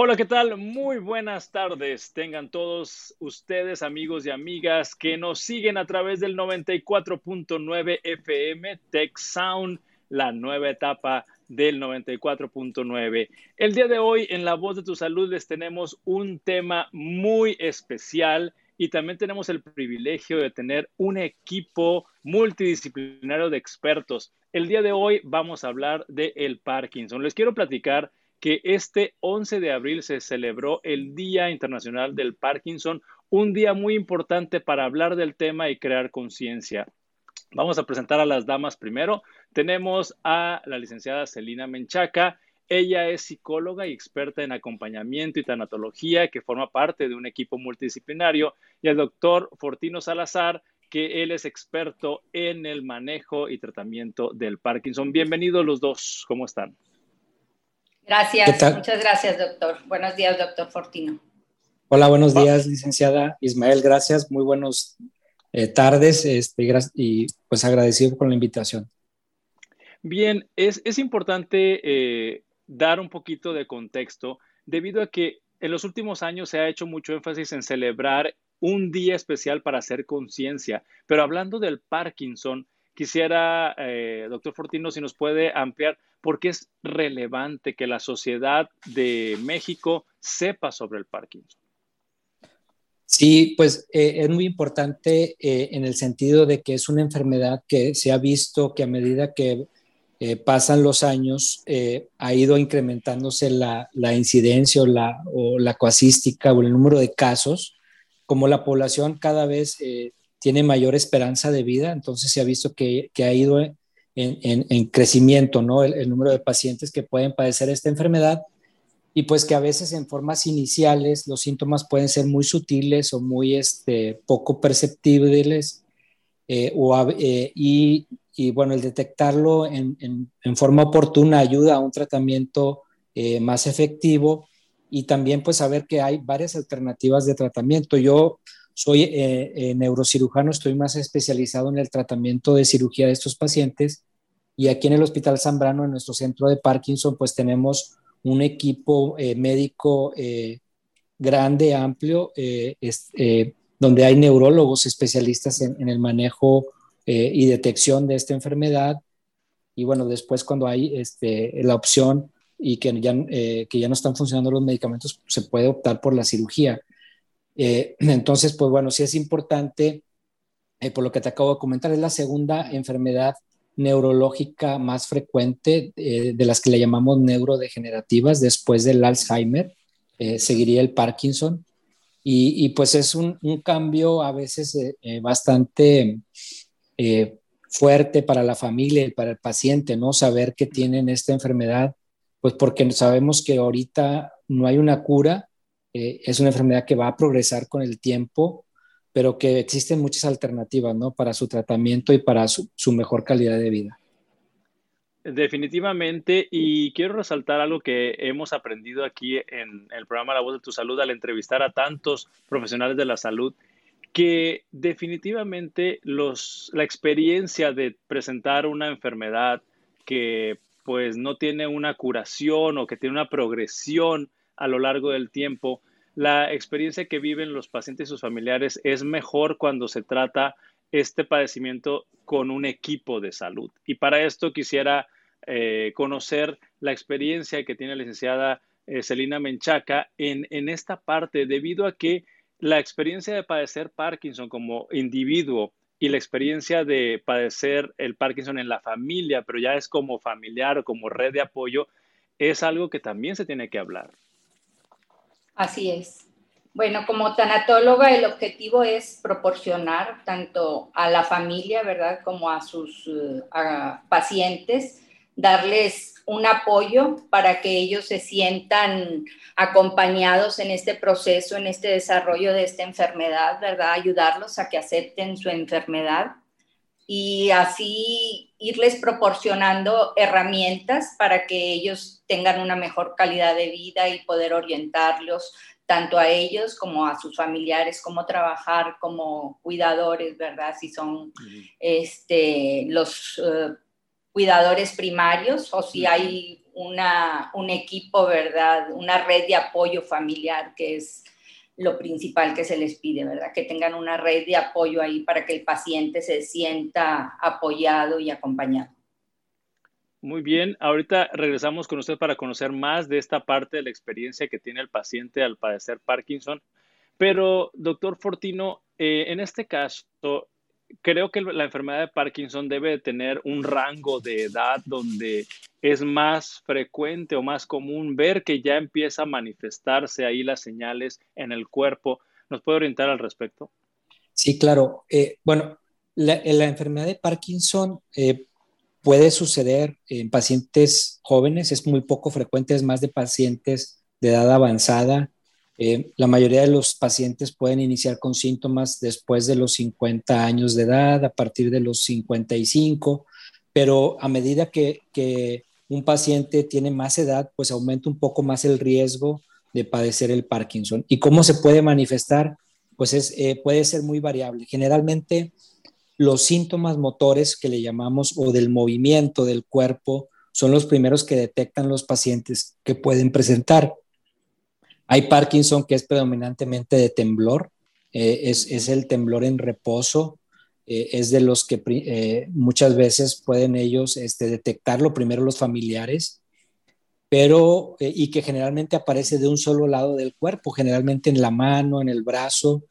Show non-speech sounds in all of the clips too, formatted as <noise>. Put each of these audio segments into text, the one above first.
Hola, ¿qué tal? Muy buenas tardes. Tengan todos ustedes, amigos y amigas, que nos siguen a través del 94.9 FM Tech Sound, la nueva etapa del 94.9. El día de hoy en La Voz de tu Salud les tenemos un tema muy especial y también tenemos el privilegio de tener un equipo multidisciplinario de expertos. El día de hoy vamos a hablar de Parkinson. Les quiero platicar que este 11 de abril se celebró el Día Internacional del Parkinson, un día muy importante para hablar del tema y crear conciencia. Vamos a presentar a las damas primero. Tenemos a la licenciada Celina Menchaca. Ella es psicóloga y experta en acompañamiento y tanatología, que forma parte de un equipo multidisciplinario, y el doctor Fortino Salazar, que él es experto en el manejo y tratamiento del Parkinson. Bienvenidos los dos, ¿cómo están? Gracias, muchas gracias, doctor. Buenos días, doctor Fortino. Hola, buenos días, licenciada Ismael. Gracias, muy buenas eh, tardes este, y pues agradecido con la invitación. Bien, es, es importante eh, dar un poquito de contexto debido a que en los últimos años se ha hecho mucho énfasis en celebrar un día especial para hacer conciencia, pero hablando del Parkinson, quisiera, eh, doctor Fortino, si nos puede ampliar por qué es relevante que la sociedad de México sepa sobre el Parkinson. Sí, pues eh, es muy importante eh, en el sentido de que es una enfermedad que se ha visto que a medida que pasan los años ha ido incrementándose la, incidencia o la, o o el número de casos. Como la población cada vez tiene mayor esperanza de vida, entonces se ha visto que, ha ido en, crecimiento, ¿no? El, número de pacientes que pueden padecer esta enfermedad y pues que a veces en formas iniciales los síntomas pueden ser muy sutiles o muy este, poco perceptibles eh, eh, y, bueno, el detectarlo en, forma oportuna ayuda a un tratamiento eh, más efectivo y también pues saber que hay varias alternativas de tratamiento. Yo soy neurocirujano, estoy más especializado en el tratamiento de cirugía de estos pacientes y aquí en el Hospital Zambrano, en nuestro centro de Parkinson, pues tenemos un equipo eh, médico eh, grande, amplio, eh, donde hay neurólogos especialistas en, el manejo y detección de esta enfermedad. Y bueno, después cuando hay este, la opción y que ya, que ya no están funcionando los medicamentos, se puede optar por la cirugía. <clears throat> entonces, pues bueno, sí es importante, por lo que te acabo de comentar, es la segunda enfermedad neurológica más frecuente, eh, de las que le llamamos neurodegenerativas, después del Alzheimer, eh, seguiría el Parkinson. Y, pues es un, cambio a veces eh, bastante fuerte para la familia y para el paciente, ¿no? Saber que tienen esta enfermedad, pues porque sabemos que ahorita no hay una cura, es una enfermedad que va a progresar con el tiempo pero que existen muchas alternativas ¿no? para su tratamiento y para su, mejor calidad de vida. Definitivamente, y quiero resaltar algo que hemos aprendido aquí en el programa La Voz de tu Salud al entrevistar a tantos profesionales de la salud, que definitivamente los, la experiencia de presentar una enfermedad que pues no tiene una curación o que tiene una progresión a lo largo del tiempo, la experiencia que viven los pacientes y sus familiares es mejor cuando se trata este padecimiento con un equipo de salud. Y para esto quisiera eh, conocer la experiencia que tiene la licenciada eh, Celina Menchaca en, en esta parte, debido a que la experiencia de padecer Parkinson como individuo y la experiencia de padecer el Parkinson en la familia, pero ya es como familiar o como red de apoyo, es algo que también se tiene que hablar. Así es. Bueno, como tanatóloga, el objetivo es proporcionar tanto a la familia, ¿verdad?, como a sus eh, pacientes, darles un apoyo para que ellos se sientan acompañados en este proceso, en este desarrollo de esta enfermedad, ¿verdad? Ayudarlos a que acepten su enfermedad y así irles proporcionando herramientas para que ellos tengan una mejor calidad de vida y poder orientarlos tanto a ellos como a sus familiares, cómo trabajar como cuidadores, ¿verdad? Si son este, los eh, cuidadores primarios o si hay una, un equipo, ¿verdad? Una red de apoyo familiar, que es lo principal que se les pide, ¿verdad? Que tengan una red de apoyo ahí para que el paciente se sienta apoyado y acompañado. Muy bien, ahorita regresamos con usted para conocer más de esta parte de la experiencia que tiene el paciente al padecer Parkinson. Pero, doctor Fortino, eh, en este caso, creo que la enfermedad de Parkinson debe tener un rango de edad donde es más frecuente o más común ver que ya empieza a manifestarse ahí las señales en el cuerpo. ¿Nos puede orientar al respecto? Sí, claro. Eh, bueno, la, enfermedad de Parkinson eh, puede suceder en pacientes jóvenes, es muy poco frecuente, es más de pacientes de edad avanzada. Eh, la mayoría de los pacientes pueden iniciar con síntomas después de los 50 años de edad, a partir de los 55, pero a medida que, un paciente tiene más edad, pues aumenta un poco más el riesgo de padecer el Parkinson. ¿Y cómo se puede manifestar? Pues es, eh, puede ser muy variable. Generalmente los síntomas motores que le llamamos o del movimiento del cuerpo son los primeros que detectan los pacientes que pueden presentar. Hay Parkinson que es predominantemente de temblor, eh, es, es, el temblor en reposo, eh, es de los que eh, muchas veces pueden ellos este, detectarlo, primero los familiares, pero y que generalmente aparece de un solo lado del cuerpo, generalmente en la mano, en el brazo,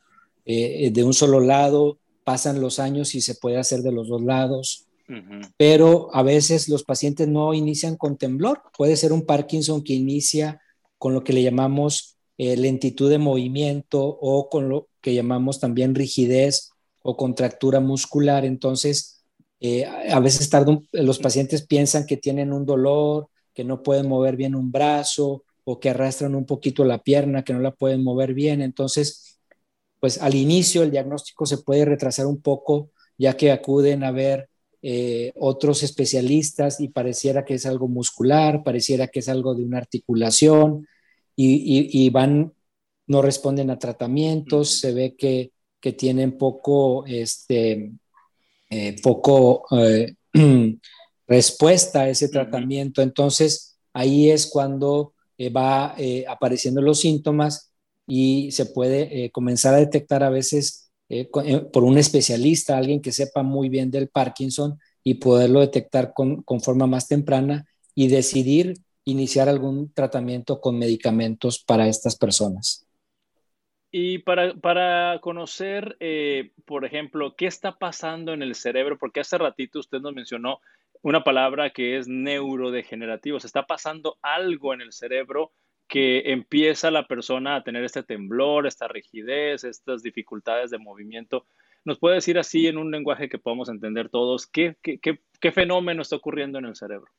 de un solo lado, pasan los años y se puede hacer de los dos lados, pero a veces los pacientes no inician con temblor. Puede ser un Parkinson que inicia con lo que le llamamos eh, lentitud de movimiento o con lo que llamamos también rigidez o contractura muscular. Entonces, eh, a veces los pacientes piensan que tienen un dolor, que no pueden mover bien un brazo o que arrastran un poquito la pierna, que no la pueden mover bien. Entonces, pues al inicio el diagnóstico se puede retrasar un poco ya que acuden a ver eh, otros especialistas y pareciera que es algo muscular, pareciera que es algo de una articulación y, van, no responden a tratamientos, se ve que, tienen poco, este, eh, poco eh, <clears throat> respuesta a ese tratamiento. Entonces ahí es cuando va apareciendo los síntomas y se puede comenzar a detectar a veces eh, eh, por un especialista, alguien que sepa muy bien del Parkinson y poderlo detectar con, forma más temprana y decidir iniciar algún tratamiento con medicamentos para estas personas. Y para, para conocer, por ejemplo, qué está pasando en el cerebro, porque hace ratito usted nos mencionó una palabra que es neurodegenerativo, se está pasando algo en el cerebro que empieza la persona a tener este temblor, esta rigidez, estas dificultades de movimiento. ¿Nos puede decir así en un lenguaje que podamos entender todos qué, qué, fenómeno está ocurriendo en el cerebro?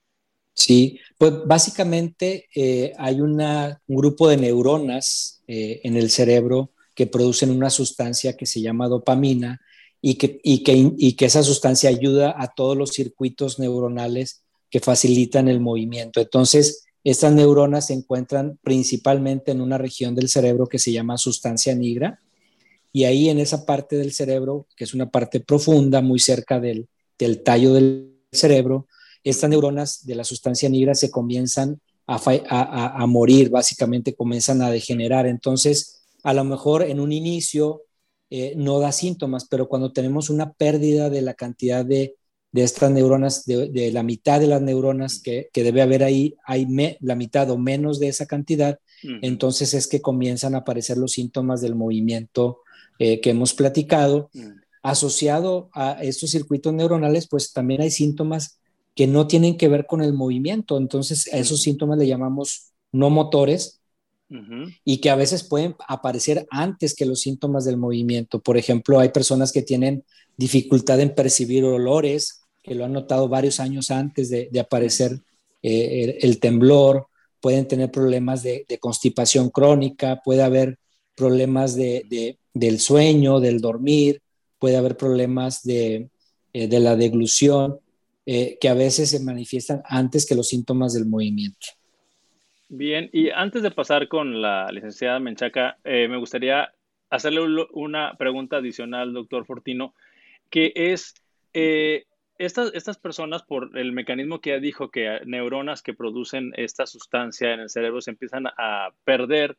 Sí, pues básicamente eh, hay un grupo de neuronas eh, en el cerebro que producen una sustancia que se llama dopamina y que, y que, y que esa sustancia ayuda a todos los circuitos neuronales que facilitan el movimiento. Entonces, estas neuronas se encuentran principalmente en una región del cerebro que se llama sustancia nigra y ahí en esa parte del cerebro, que es una parte profunda, muy cerca del, tallo del cerebro, estas neuronas de la sustancia nigra se comienzan a, morir, básicamente comienzan a degenerar. Entonces, a lo mejor en un inicio eh, no da síntomas, pero cuando tenemos una pérdida de la cantidad de de estas neuronas, de, la mitad de las neuronas que, debe haber ahí, hay la mitad o menos de esa cantidad, entonces es que comienzan a aparecer los síntomas del movimiento eh, que hemos platicado. Asociado a estos circuitos neuronales, pues también hay síntomas que no tienen que ver con el movimiento, entonces a esos síntomas le llamamos no motores, y que a veces pueden aparecer antes que los síntomas del movimiento. Por ejemplo, hay personas que tienen dificultad en percibir olores, que lo han notado varios años antes de, aparecer eh, el, temblor, pueden tener problemas de, constipación crónica, puede haber problemas de, del sueño, del dormir, puede haber problemas de, eh, la deglución, eh, que a veces se manifiestan antes que los síntomas del movimiento. Bien, y antes de pasar con la licenciada Menchaca, me gustaría hacerle una pregunta adicional, doctor Fortino, que es, estas, estas personas, por el mecanismo que ya dijo, que neuronas que producen esta sustancia en el cerebro se empiezan a perder,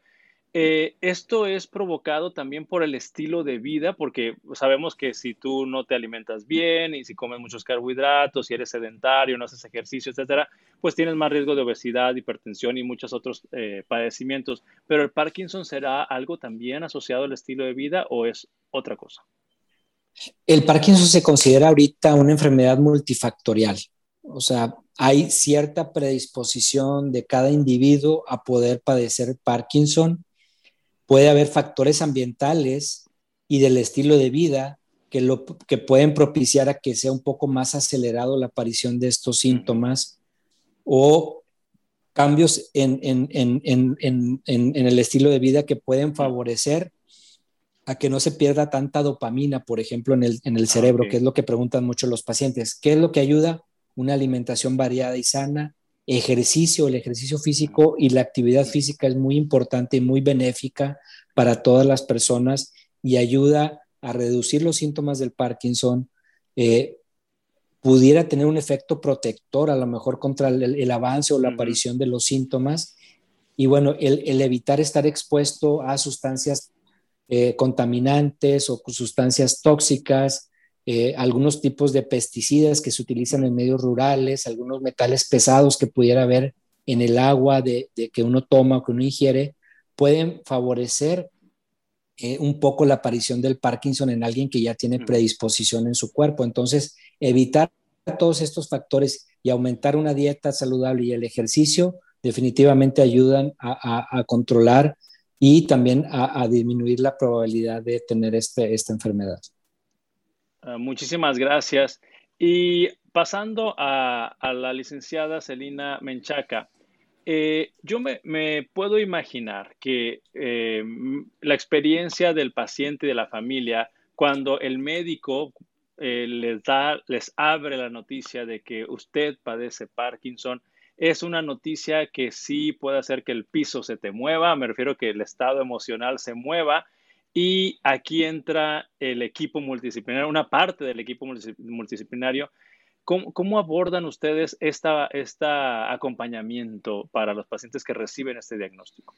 eh, esto es provocado también por el estilo de vida, porque sabemos que si tú no te alimentas bien y si comes muchos carbohidratos, si eres sedentario, no haces ejercicio, etcétera, pues tienes más riesgo de obesidad, hipertensión y muchos otros eh, padecimientos. Pero el Parkinson será algo también asociado al estilo de vida o es otra cosa? El Parkinson se considera ahorita una enfermedad multifactorial. O sea, hay cierta predisposición de cada individuo a poder padecer Parkinson puede haber factores ambientales y del estilo de vida que, lo, que pueden propiciar a que sea un poco más acelerado la aparición de estos síntomas o cambios en, el estilo de vida que pueden favorecer a que no se pierda tanta dopamina, por ejemplo, en el, ah, cerebro, que es lo que preguntan mucho los pacientes. ¿Qué es lo que ayuda? Una alimentación variada y sana, ejercicio, el ejercicio físico y la actividad física es muy importante y muy benéfica para todas las personas y ayuda a reducir los síntomas del Parkinson. Eh, pudiera tener un efecto protector a lo mejor contra el, avance o la aparición de los síntomas. Y bueno, el, evitar estar expuesto a sustancias eh, contaminantes o sustancias tóxicas, eh, algunos tipos de pesticidas que se utilizan en medios rurales, algunos metales pesados que pudiera haber en el agua de, que uno toma o que uno ingiere, pueden favorecer eh, un poco la aparición del Parkinson en alguien que ya tiene predisposición en su cuerpo. Entonces, evitar todos estos factores y aumentar una dieta saludable y el ejercicio definitivamente ayudan a, controlar y también a, disminuir la probabilidad de tener este, esta enfermedad. Ah, muchísimas gracias. Y pasando a, la licenciada Celina Menchaca, eh, yo me, puedo imaginar que eh, la experiencia del paciente y de la familia, cuando el médico eh, les, da, les abre la noticia de que usted padece Parkinson, es una noticia que sí puede hacer que el piso se te mueva, me refiero que el estado emocional se mueva y aquí entra el equipo multidisciplinario, una parte del equipo multidisciplinario. ¿Cómo, abordan ustedes este acompañamiento para los pacientes que reciben este diagnóstico?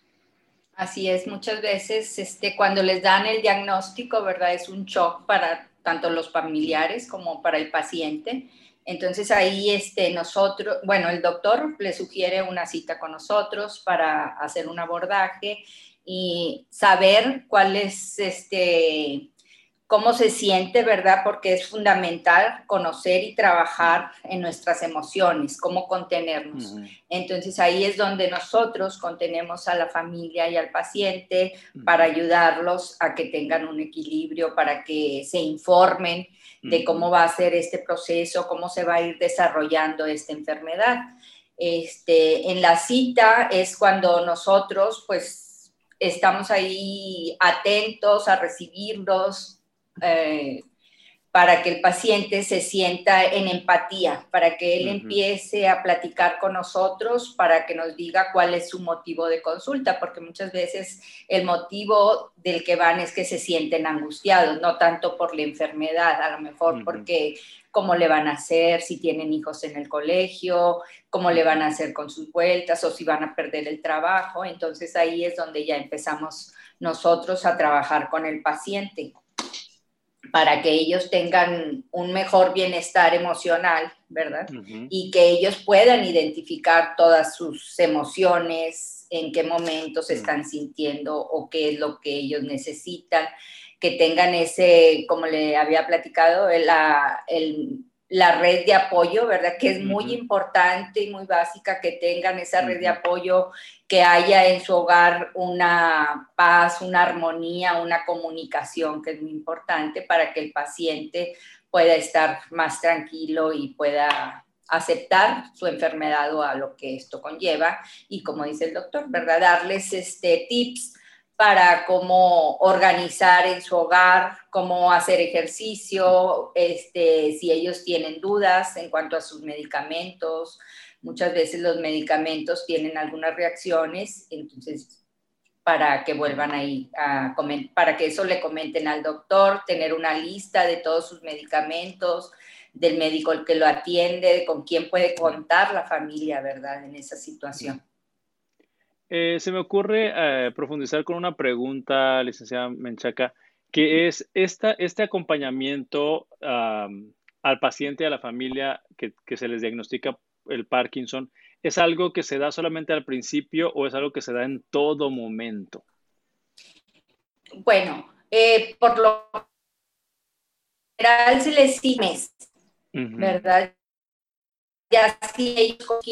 Así es, muchas veces este, cuando les dan el diagnóstico, ¿verdad? Es un shock para tanto los familiares como para el paciente. Entonces ahí este, nosotros, bueno, el doctor le sugiere una cita con nosotros para hacer un abordaje y saber cuál es este cómo se siente, ¿verdad? Porque es fundamental conocer y trabajar en nuestras emociones, cómo contenernos. Entonces ahí es donde nosotros contenemos a la familia y al paciente para ayudarlos a que tengan un equilibrio, para que se informen de cómo va a ser este proceso, cómo se va a ir desarrollando esta enfermedad. Este, en la cita es cuando nosotros, pues, estamos ahí atentos a recibirlos eh, para que el paciente se sienta en empatía, para que él empiece a platicar con nosotros, para que nos diga cuál es su motivo de consulta, porque muchas veces el motivo del que van es que se sienten angustiados, no tanto por la enfermedad, a lo mejor porque cómo le van a hacer, si tienen hijos en el colegio, cómo le van a hacer con sus vueltas o si van a perder el trabajo. Entonces ahí es donde ya empezamos nosotros a trabajar con el paciente para que ellos tengan un mejor bienestar emocional, ¿verdad? Y que ellos puedan identificar todas sus emociones, en qué momentos están sintiendo o qué es lo que ellos necesitan que tengan ese, como le había platicado, la, la red de apoyo, ¿verdad? Que es muy importante y muy básica que tengan esa red de apoyo, que haya en su hogar una paz, una armonía, una comunicación, que es muy importante para que el paciente pueda estar más tranquilo y pueda aceptar su enfermedad o a lo que esto conlleva y como dice el doctor, ¿verdad? Darles este tips para cómo organizar en su hogar, cómo hacer ejercicio, este, si ellos tienen dudas en cuanto a sus medicamentos. Muchas veces los medicamentos tienen algunas reacciones, entonces para que vuelvan ahí a para que eso le comenten al doctor, tener una lista de todos sus medicamentos, del médico el que lo atiende, con quién puede contar la familia, ¿verdad? En esa situación. Eh, se me ocurre eh, profundizar con una pregunta, licenciada Menchaca, que es esta, este acompañamiento al paciente y a la familia que, que se les diagnostica el Parkinson, ¿es algo que se da solamente al principio o es algo que se da en todo momento? Bueno, eh, por lo general se les sigue, ¿verdad? Ya sí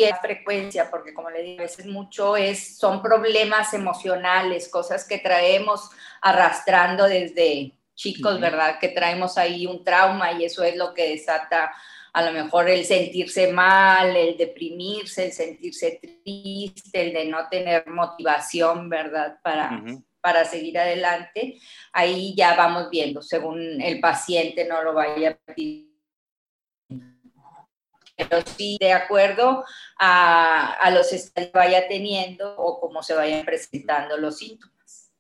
hay frecuencia, porque como le digo, a veces mucho es, son problemas emocionales, cosas que traemos arrastrando desde chicos, ¿verdad? Que traemos ahí un trauma y eso es lo que desata a lo mejor el sentirse mal, el deprimirse, el sentirse triste, el de no tener motivación, ¿verdad? Para, para seguir adelante. Ahí ya vamos viendo, según el paciente no lo vaya a pedir. Pero sí, de acuerdo a, a los que vaya teniendo o cómo se vayan presentando los síntomas.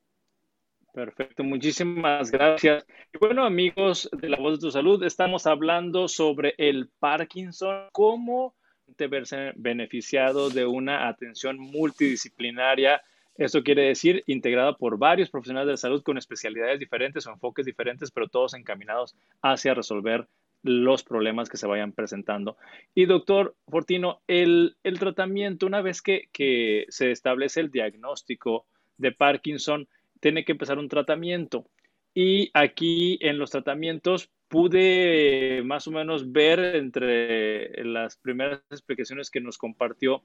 Perfecto, muchísimas gracias. Y bueno, amigos de La Voz de tu Salud, estamos hablando sobre el Parkinson, cómo te verse beneficiado de una atención multidisciplinaria. Esto quiere decir integrada por varios profesionales de salud con especialidades diferentes o enfoques diferentes, pero todos encaminados hacia resolver los problemas que se vayan presentando. Y doctor Fortino, el, tratamiento, una vez que, que se establece el diagnóstico de Parkinson, tiene que empezar un tratamiento. Y aquí en los tratamientos pude más o menos ver entre las primeras explicaciones que nos compartió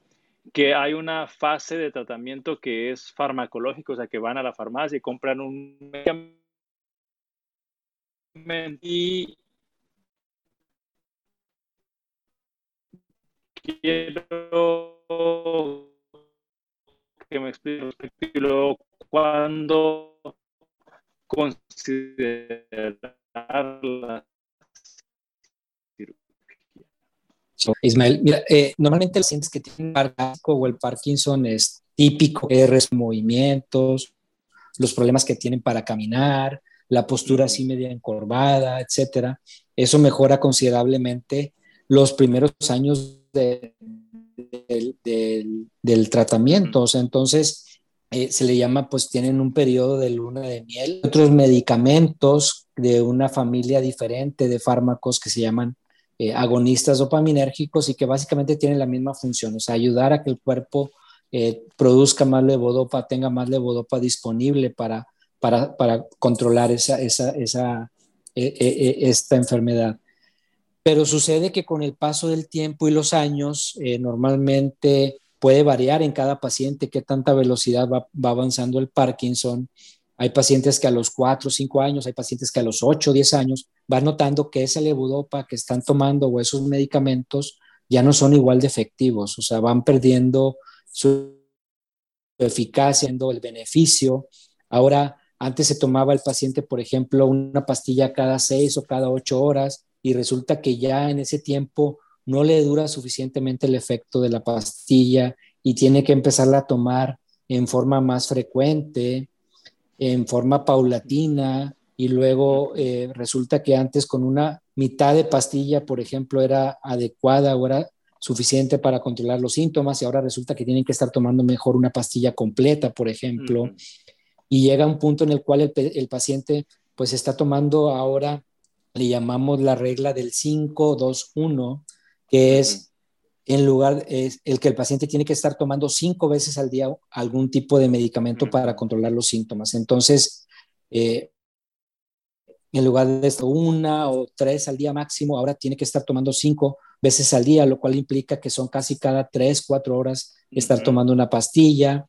que hay una fase de tratamiento que es farmacológico, o sea, que van a la farmacia y compran un medicamento quiero que me explique cuando considerar la Ismael, mira, eh, normalmente los pacientes que tienen Parkinson o el Parkinson es típico, es movimientos, los problemas que tienen para caminar, la postura así media encorvada, etcétera. Eso mejora considerablemente los primeros años del, del, tratamiento. entonces, eh, se le llama, pues tienen un periodo de luna de miel. Otros medicamentos de una familia diferente de fármacos que se llaman eh, agonistas dopaminérgicos y que básicamente tienen la misma función, o sea, ayudar a que el cuerpo eh, produzca más levodopa, tenga más levodopa disponible para, para, para controlar esa, esa, esa esta enfermedad. Pero sucede que con el paso del tiempo y los años, normalmente puede variar en cada paciente qué tanta velocidad va, avanzando el Parkinson. Hay pacientes que a los 4 o 5 años, hay pacientes que a los 8 o 10 años van notando que esa levodopa que están tomando o esos medicamentos ya no son igual de efectivos, o sea, van perdiendo su eficacia, el beneficio. Ahora, antes se tomaba el paciente, por ejemplo, una pastilla cada 6 o cada 8 horas y resulta que ya en ese tiempo no le dura suficientemente el efecto de la pastilla y tiene que empezarla a tomar en forma más frecuente, en forma paulatina, y luego eh, resulta que antes con una mitad de pastilla, por ejemplo, era adecuada o era suficiente para controlar los síntomas y ahora resulta que tienen que estar tomando mejor una pastilla completa, por ejemplo, y llega un punto en el cual el, el, paciente pues está tomando ahora, le llamamos la regla del 5-2-1, que es en lugar, es el que el paciente tiene que estar tomando cinco veces al día algún tipo de medicamento para controlar los síntomas. Entonces, eh, en lugar de esto, una o tres al día máximo, ahora tiene que estar tomando cinco veces al día, lo cual implica que son casi cada tres, cuatro horas estar tomando una pastilla.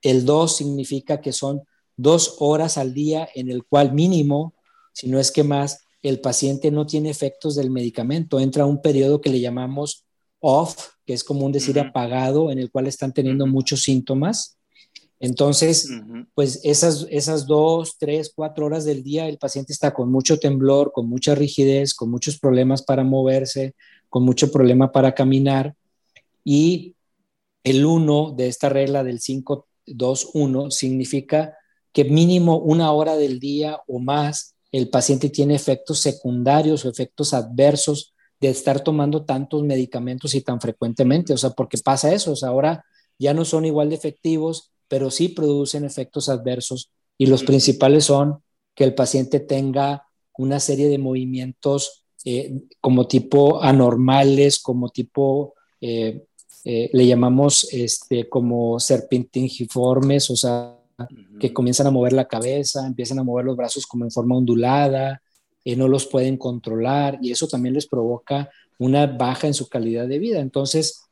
El dos significa que son dos horas al día en el cual mínimo, si no es que más, el paciente no tiene efectos del medicamento, entra a un periodo que le llamamos off, que es común decir apagado, en el cual están teniendo muchos síntomas. Entonces, pues esas, esas dos, tres, cuatro horas del día, el paciente está con mucho temblor, con mucha rigidez, con muchos problemas para moverse, con mucho problema para caminar. Y el 1 de esta regla del 5, 2, 1 significa que mínimo una hora del día o más el paciente tiene efectos secundarios o efectos adversos de estar tomando tantos medicamentos y tan frecuentemente, o sea, porque pasa eso, o sea, ahora ya no son igual de efectivos, pero sí producen efectos adversos y los principales son que el paciente tenga una serie de movimientos eh, como tipo anormales, como tipo, eh, eh, le llamamos este, como serpentingiformes, o sea, que comienzan a mover la cabeza, empiezan a mover los brazos como en forma ondulada, no los pueden controlar y eso también les provoca una baja en su calidad de vida. Entonces,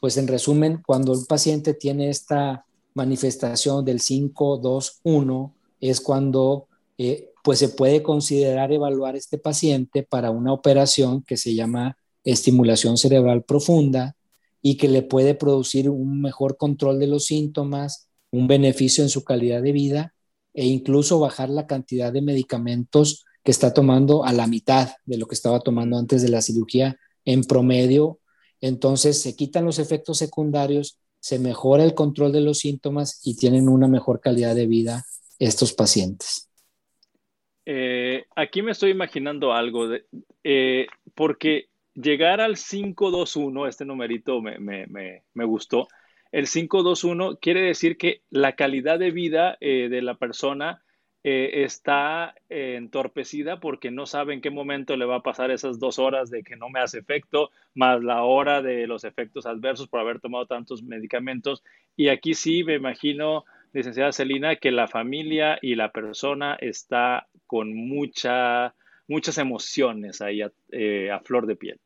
pues en resumen, cuando un paciente tiene esta manifestación del 5, 2, 1, es cuando eh, pues se puede considerar evaluar este paciente para una operación que se llama estimulación cerebral profunda y que le puede producir un mejor control de los síntomas, un beneficio en su calidad de vida e incluso bajar la cantidad de medicamentos que está tomando a la mitad de lo que estaba tomando antes de la cirugía en promedio. Entonces se quitan los efectos secundarios, se mejora el control de los síntomas y tienen una mejor calidad de vida estos pacientes. Eh, aquí me estoy imaginando algo, eh, porque llegar al 521, este numerito me, me, me, me gustó, el 521 quiere decir que la calidad de vida eh, de la persona eh, está eh, entorpecida porque no sabe en qué momento le va a pasar esas dos horas de que no me hace efecto, más la hora de los efectos adversos por haber tomado tantos medicamentos. Y aquí sí me imagino, licenciada Celina, que la familia y la persona está con mucha, muchas emociones ahí a, a flor de piel.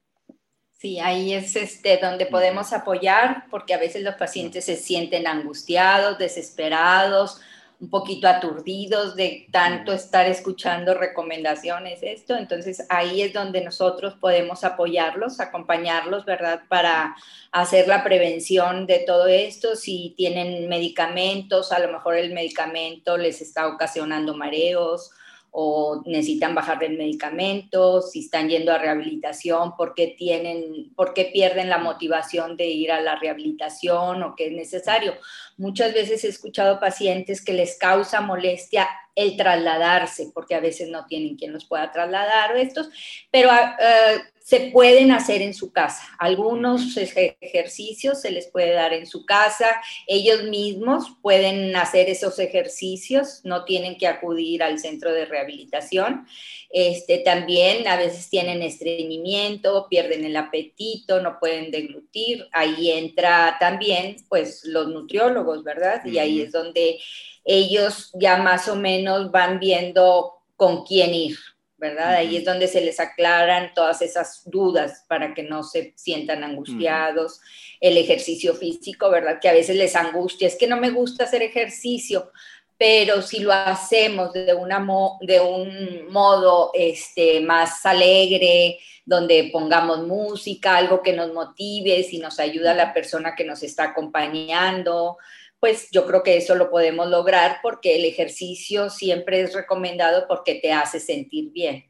Sí, ahí es este, donde podemos apoyar porque a veces los pacientes se sienten angustiados, desesperados, un poquito aturdidos de tanto estar escuchando recomendaciones, esto. Entonces ahí es donde nosotros podemos apoyarlos, acompañarlos, ¿verdad? Para hacer la prevención de todo esto. Si tienen medicamentos, a lo mejor el medicamento les está ocasionando mareos o necesitan bajar el medicamento, si están yendo a rehabilitación, por qué, tienen, por qué pierden la motivación de ir a la rehabilitación o qué es necesario. Muchas veces he escuchado pacientes que les causa molestia el trasladarse, porque a veces no tienen quien los pueda trasladar o estos, pero uh, se pueden hacer en su casa. Algunos ejercicios se les puede dar en su casa. Ellos mismos pueden hacer esos ejercicios, no tienen que acudir al centro de rehabilitación. Este, también a veces tienen estreñimiento, pierden el apetito, no pueden deglutir. Ahí entra también pues los nutriólogos, ¿verdad? Y ahí es donde ellos ya más o menos van viendo con quién ir, ¿verdad? Ahí es donde se les aclaran todas esas dudas para que no se sientan angustiados. El ejercicio físico, ¿verdad? Que a veces les angustia, es que no me gusta hacer ejercicio, pero si lo hacemos de, una de un modo este, más alegre, donde pongamos música, algo que nos motive, si nos ayuda a la persona que nos está acompañando, pues yo creo que eso lo podemos lograr porque el ejercicio siempre es recomendado porque te hace sentir bien.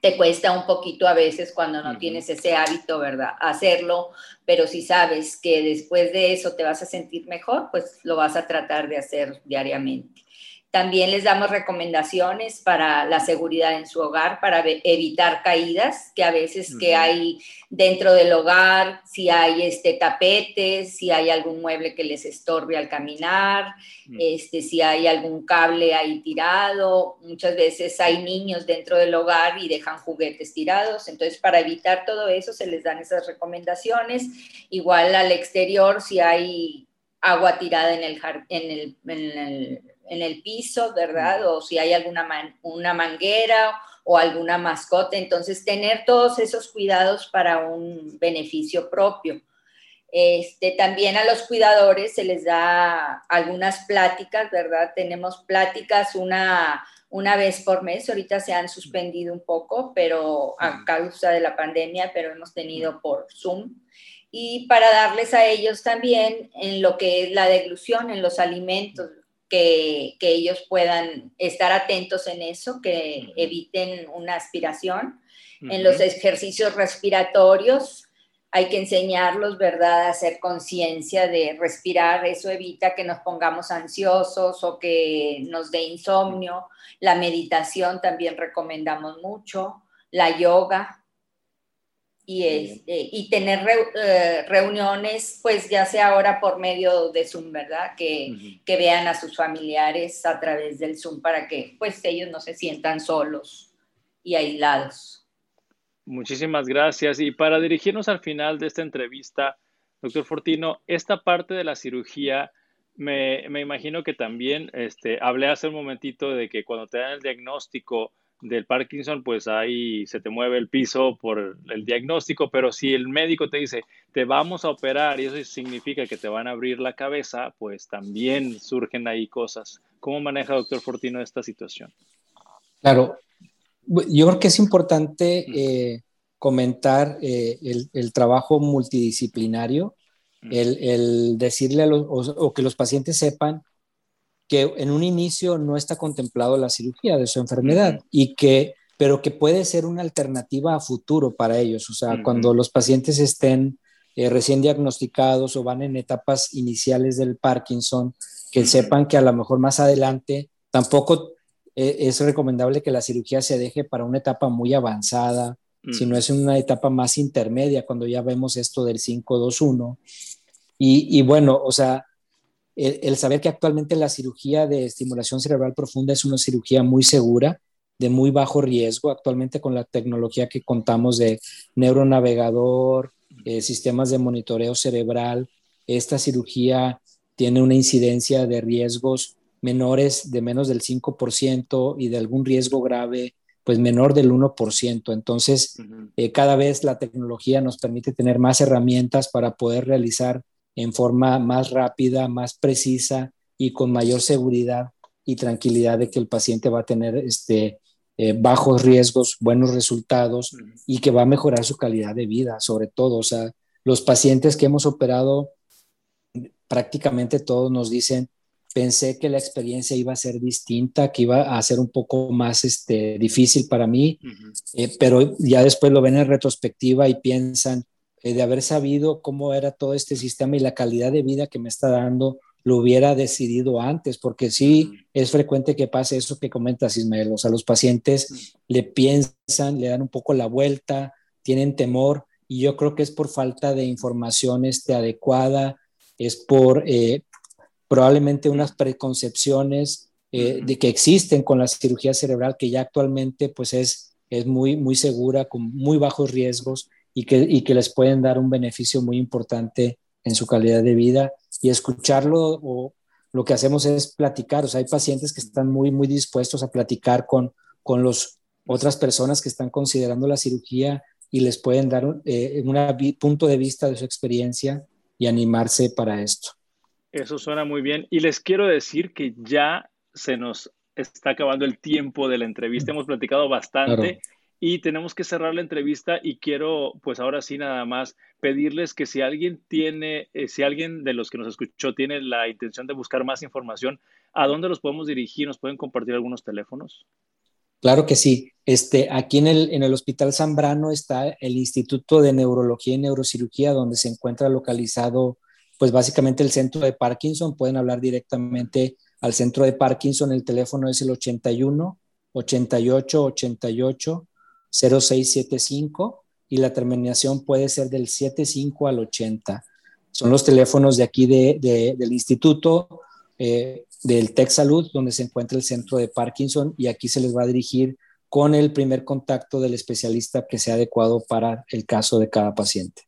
Te cuesta un poquito a veces cuando no tienes ese hábito, ¿verdad? Hacerlo, pero si sabes que después de eso te vas a sentir mejor, pues lo vas a tratar de hacer diariamente. También les damos recomendaciones para la seguridad en su hogar, para evitar caídas, que a veces que hay dentro del hogar, si hay este tapetes, si hay algún mueble que les estorbe al caminar, este, si hay algún cable ahí tirado. Muchas veces hay niños dentro del hogar y dejan juguetes tirados. Entonces, para evitar todo eso, se les dan esas recomendaciones. Igual al exterior, si hay agua tirada en el, en el, en el en el piso, ¿verdad? O si hay alguna una manguera o alguna mascota. Entonces, tener todos esos cuidados para un beneficio propio. Este, también a los cuidadores se les da algunas pláticas, ¿verdad? Tenemos pláticas una, una vez por mes, ahorita se han suspendido un poco, pero a causa de la pandemia, pero hemos tenido por Zoom. Y para darles a ellos también en lo que es la deglución, en los alimentos, que, ellos puedan estar atentos en eso, que eviten una aspiración. En los ejercicios respiratorios hay que enseñarlos, ¿verdad?, a hacer conciencia de respirar. Eso evita que nos pongamos ansiosos o que nos dé insomnio. La meditación también recomendamos mucho. La yoga, y, este, y tener eh, reuniones, pues ya sea ahora por medio de Zoom, ¿verdad? Que, que, vean a sus familiares a través del Zoom para que pues ellos no se sientan solos y aislados. Muchísimas gracias. Y para dirigirnos al final de esta entrevista, doctor Fortino, esta parte de la cirugía, me, me imagino que también, este, hablé hace un momentito de que cuando te dan el diagnóstico, del Parkinson, pues ahí se te mueve el piso por el diagnóstico, pero si el médico te dice, te vamos a operar y eso significa que te van a abrir la cabeza, pues también surgen ahí cosas. ¿Cómo maneja doctor Fortino esta situación? Claro, yo creo que es importante eh, comentar eh, el, trabajo multidisciplinario, el, decirle a los, o que los pacientes sepan que en un inicio no está contemplado la cirugía de su enfermedad y que, pero que puede ser una alternativa a futuro para ellos. O sea, cuando los pacientes estén eh, recién diagnosticados o van en etapas iniciales del Parkinson, que sepan que a lo mejor más adelante tampoco eh, es recomendable que la cirugía se deje para una etapa muy avanzada, sino es una etapa más intermedia, cuando ya vemos esto del 5-2-1. Y, y bueno, o sea, el, saber que actualmente la cirugía de estimulación cerebral profunda es una cirugía muy segura, de muy bajo riesgo, actualmente con la tecnología que contamos de neuronavegador, eh, sistemas de monitoreo cerebral, esta cirugía tiene una incidencia de riesgos menores de menos del 5% y de algún riesgo grave pues menor del 1%. Entonces, eh, cada vez la tecnología nos permite tener más herramientas para poder realizar en forma más rápida, más precisa y con mayor seguridad y tranquilidad de que el paciente va a tener este, eh, bajos riesgos, buenos resultados y que va a mejorar su calidad de vida, sobre todo. O sea, los pacientes que hemos operado, prácticamente todos nos dicen, pensé que la experiencia iba a ser distinta, que iba a ser un poco más este, difícil para mí, eh, pero ya después lo ven en retrospectiva y piensan, eh, de haber sabido cómo era todo este sistema y la calidad de vida que me está dando, lo hubiera decidido antes, porque sí es frecuente que pase eso que comentas, Ismael. O sea, los pacientes le piensan, le dan un poco la vuelta, tienen temor, y yo creo que es por falta de información este, adecuada, es por eh, probablemente unas preconcepciones eh, de que existen con la cirugía cerebral, que ya actualmente pues es, es muy, muy segura, con muy bajos riesgos y que, y que les pueden dar un beneficio muy importante en su calidad de vida. Y escucharlo o lo que hacemos es platicar. O sea, hay pacientes que están muy, muy dispuestos a platicar con, con las otras personas que están considerando la cirugía y les pueden dar eh, un punto de vista de su experiencia y animarse para esto. Eso suena muy bien. Y les quiero decir que ya se nos está acabando el tiempo de la entrevista. Hemos platicado bastante y tenemos que cerrar la entrevista y quiero, pues ahora sí, nada más pedirles que si alguien tiene, eh, si alguien de los que nos escuchó tiene la intención de buscar más información, ¿a dónde los podemos dirigir? ¿Nos pueden compartir algunos teléfonos? Claro que sí. Este, aquí en el, en el Hospital Zambrano está el Instituto de Neurología y Neurocirugía, donde se encuentra localizado, pues básicamente el centro de Parkinson. Pueden hablar directamente al centro de Parkinson. El teléfono es el 81 88 88 0675 y la terminación puede ser del 75 al 80. Son los teléfonos de aquí de, del instituto eh, del Tech Salud, donde se encuentra el centro de Parkinson y aquí se les va a dirigir con el primer contacto del especialista que sea adecuado para el caso de cada paciente.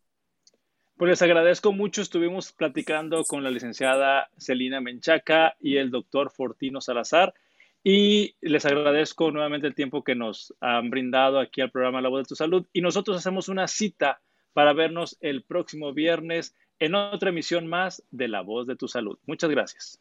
Pues les agradezco mucho. Estuvimos platicando con la licenciada Celina Menchaca y el doctor Fortino Salazar. Y les agradezco nuevamente el tiempo que nos han brindado aquí al programa La Voz de tu Salud. Y nosotros hacemos una cita para vernos el próximo viernes en otra emisión más de La Voz de tu Salud. Muchas gracias.